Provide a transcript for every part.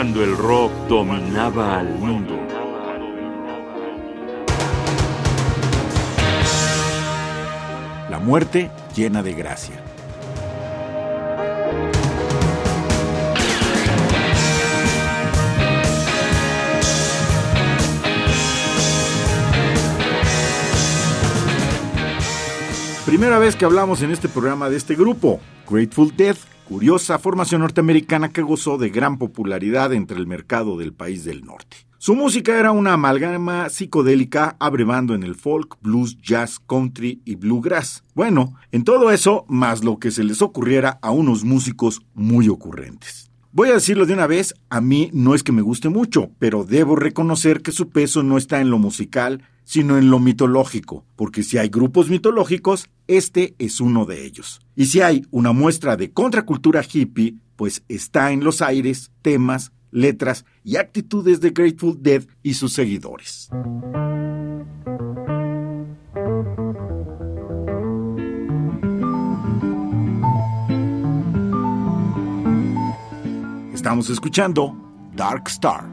cuando el rock dominaba al mundo. La muerte llena de gracia. Primera vez que hablamos en este programa de este grupo, Grateful Dead, curiosa formación norteamericana que gozó de gran popularidad entre el mercado del país del norte. Su música era una amalgama psicodélica abrevando en el folk, blues, jazz, country y bluegrass. Bueno, en todo eso, más lo que se les ocurriera a unos músicos muy ocurrentes. Voy a decirlo de una vez, a mí no es que me guste mucho, pero debo reconocer que su peso no está en lo musical, sino en lo mitológico, porque si hay grupos mitológicos, este es uno de ellos. Y si hay una muestra de contracultura hippie, pues está en los aires, temas, letras y actitudes de Grateful Dead y sus seguidores. Estamos escuchando Dark Star.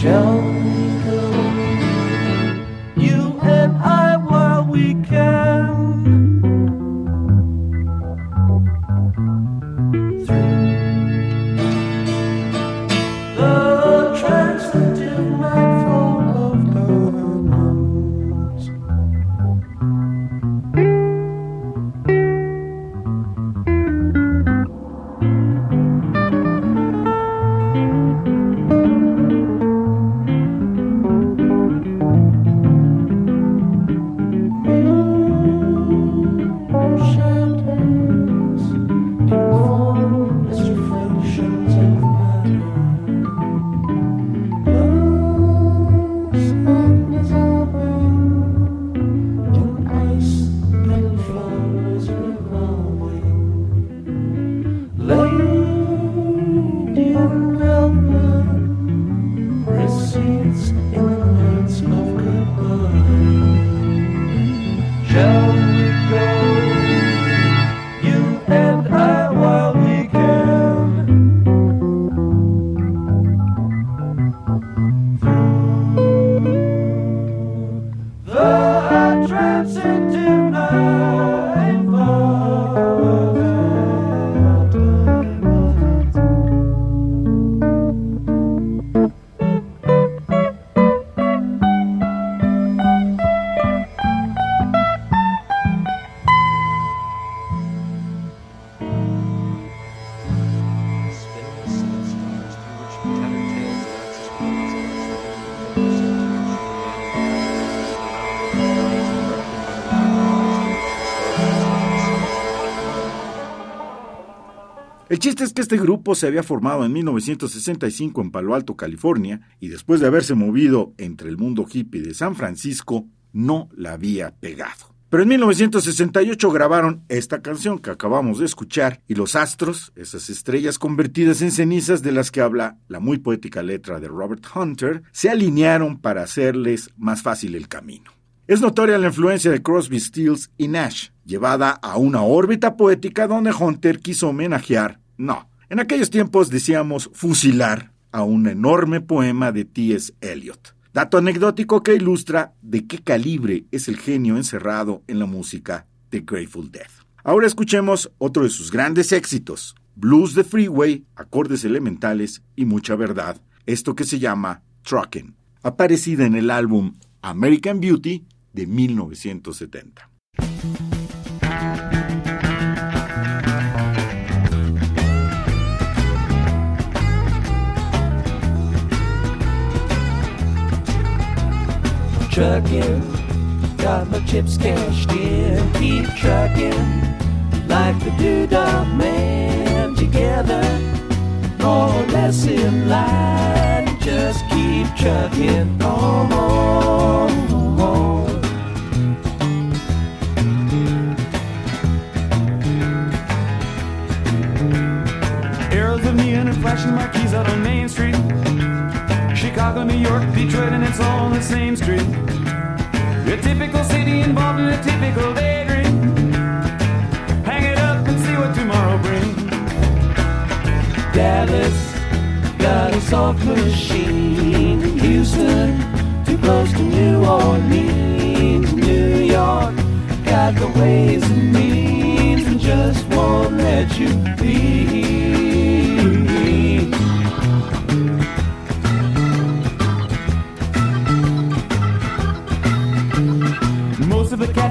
就。El chiste es que este grupo se había formado en 1965 en Palo Alto, California, y después de haberse movido entre el mundo hippie de San Francisco, no la había pegado. Pero en 1968 grabaron esta canción que acabamos de escuchar y los astros, esas estrellas convertidas en cenizas de las que habla la muy poética letra de Robert Hunter, se alinearon para hacerles más fácil el camino. Es notoria la influencia de Crosby, Stills y Nash, llevada a una órbita poética donde Hunter quiso homenajear no, en aquellos tiempos decíamos fusilar a un enorme poema de T.S. Eliot. Dato anecdótico que ilustra de qué calibre es el genio encerrado en la música de Grateful Dead. Ahora escuchemos otro de sus grandes éxitos, Blues de Freeway, acordes elementales y mucha verdad, esto que se llama Truckin', aparecida en el álbum American Beauty de 1970. trucking. Got my chips cashed in, keep trucking like the doodah man together. nor less in line. Just keep chugging on. Typical daydream. Hang it up and see what tomorrow brings. Dallas got a soft machine. Houston, too close to New Orleans. New York got the ways and means and just won't let you be.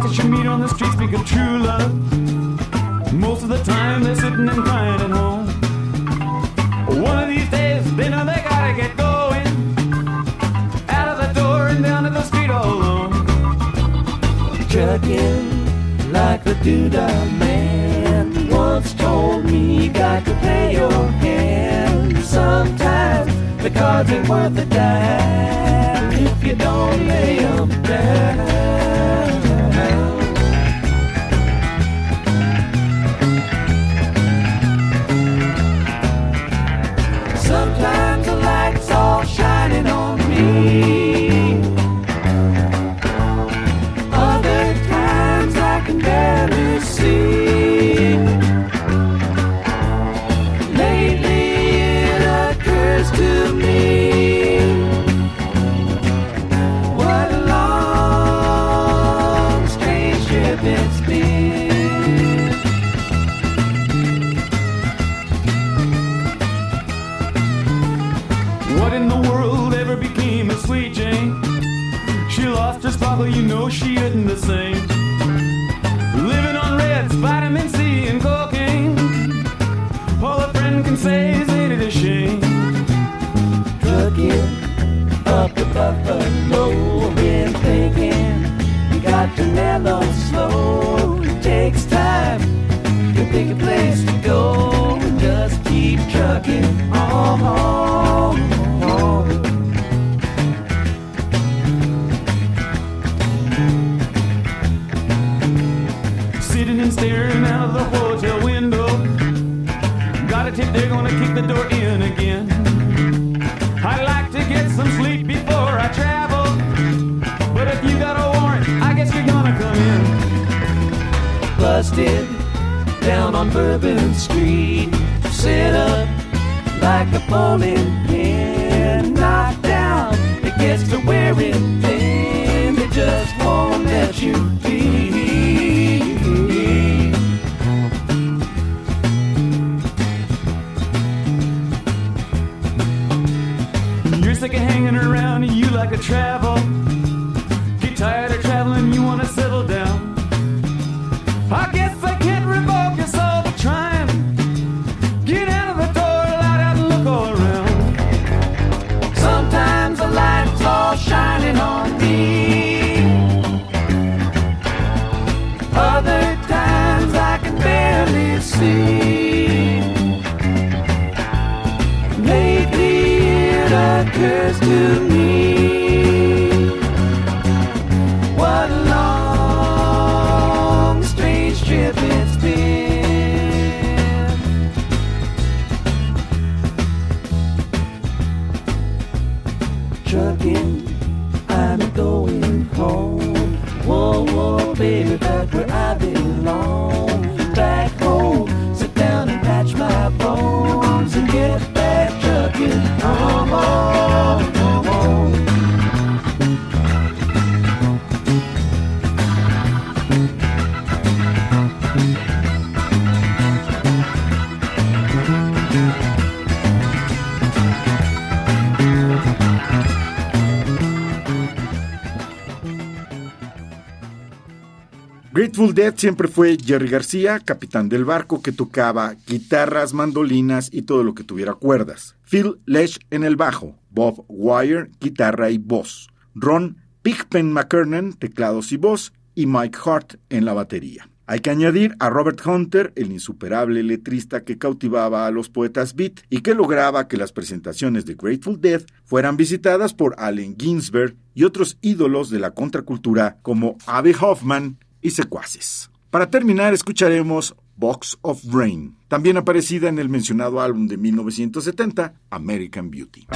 That you meet on the street speak of true love. Most of the time they're sitting and crying at home. One of these days they know they gotta get going. Out of the door and down to the street all alone. Chugging like a doodah man once told me you got to play your hand. Sometimes the cards ain't worth a dime if you don't lay 'em down. Lost you know she isn't the same. Living on reds, vitamin C, and cocaine. All a friend can say is ain't it a shame? Trucking up the buffalo, been thinking you got to mellow slow. It takes time to pick a place to go just keep trucking on. Again. I'd like to get some sleep before I travel. But if you got a warrant, I guess you're gonna come in. busted down on Bourbon Street. Set up like a bowling pin, knocked down. It gets to wearing thin. They just won't let you be. Hanging around you like a travel. Grateful Dead siempre fue Jerry García, capitán del barco que tocaba guitarras, mandolinas y todo lo que tuviera cuerdas. Phil Lesh en el bajo, Bob Wire, guitarra y voz. Ron Pigpen McKernan, teclados y voz. y Mike Hart en la batería. Hay que añadir a Robert Hunter, el insuperable letrista que cautivaba a los poetas beat y que lograba que las presentaciones de Grateful Dead fueran visitadas por Allen Ginsberg y otros ídolos de la contracultura como Abby Hoffman y secuaces. Para terminar, escucharemos Box of Rain, también aparecida en el mencionado álbum de 1970, American Beauty.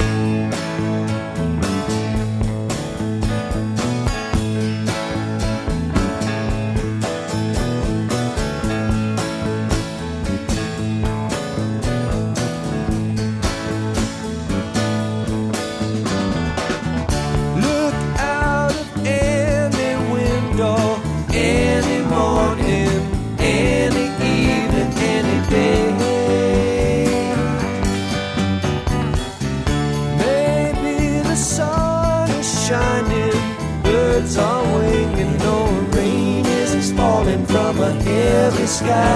Sky.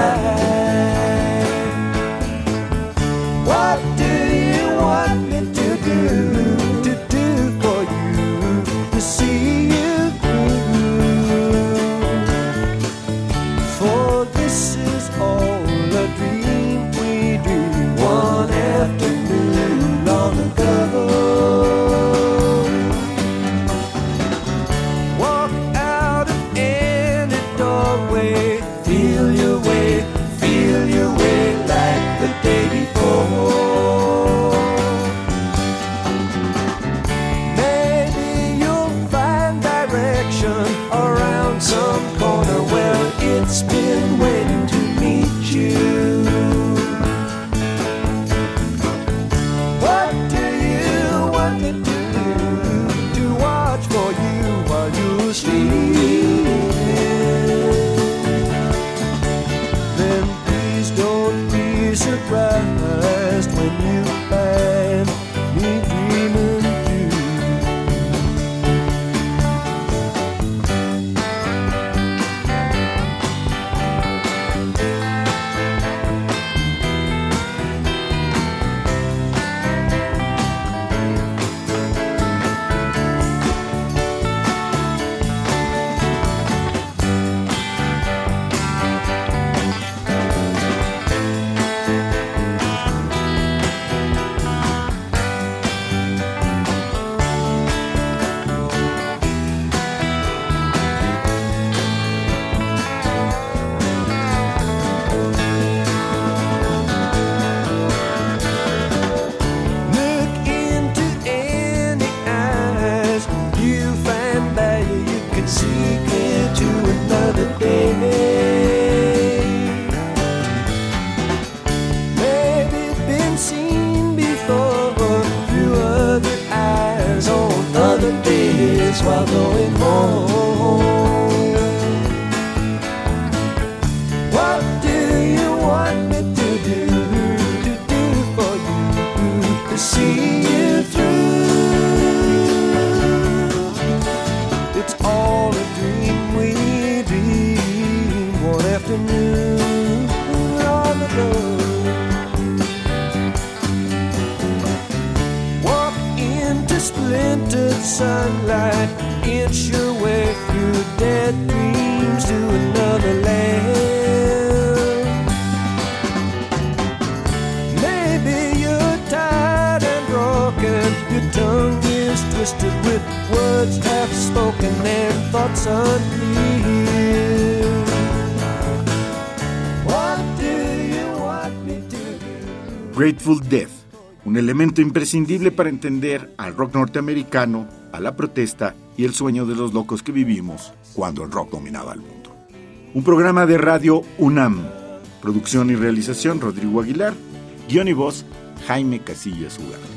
Sunlight, inch your way through dead dreams to another land. Maybe you're tired and broken, your tongue is twisted with words half spoken and thoughts unclear. What do you want me to do? Grateful Dead, un elemento imprescindible para entender al rock norteamericano, a la protesta y el sueño de los locos que vivimos cuando el rock dominaba el mundo. Un programa de radio UNAM. Producción y realización Rodrigo Aguilar. Guión y voz Jaime Casillas Ugarte.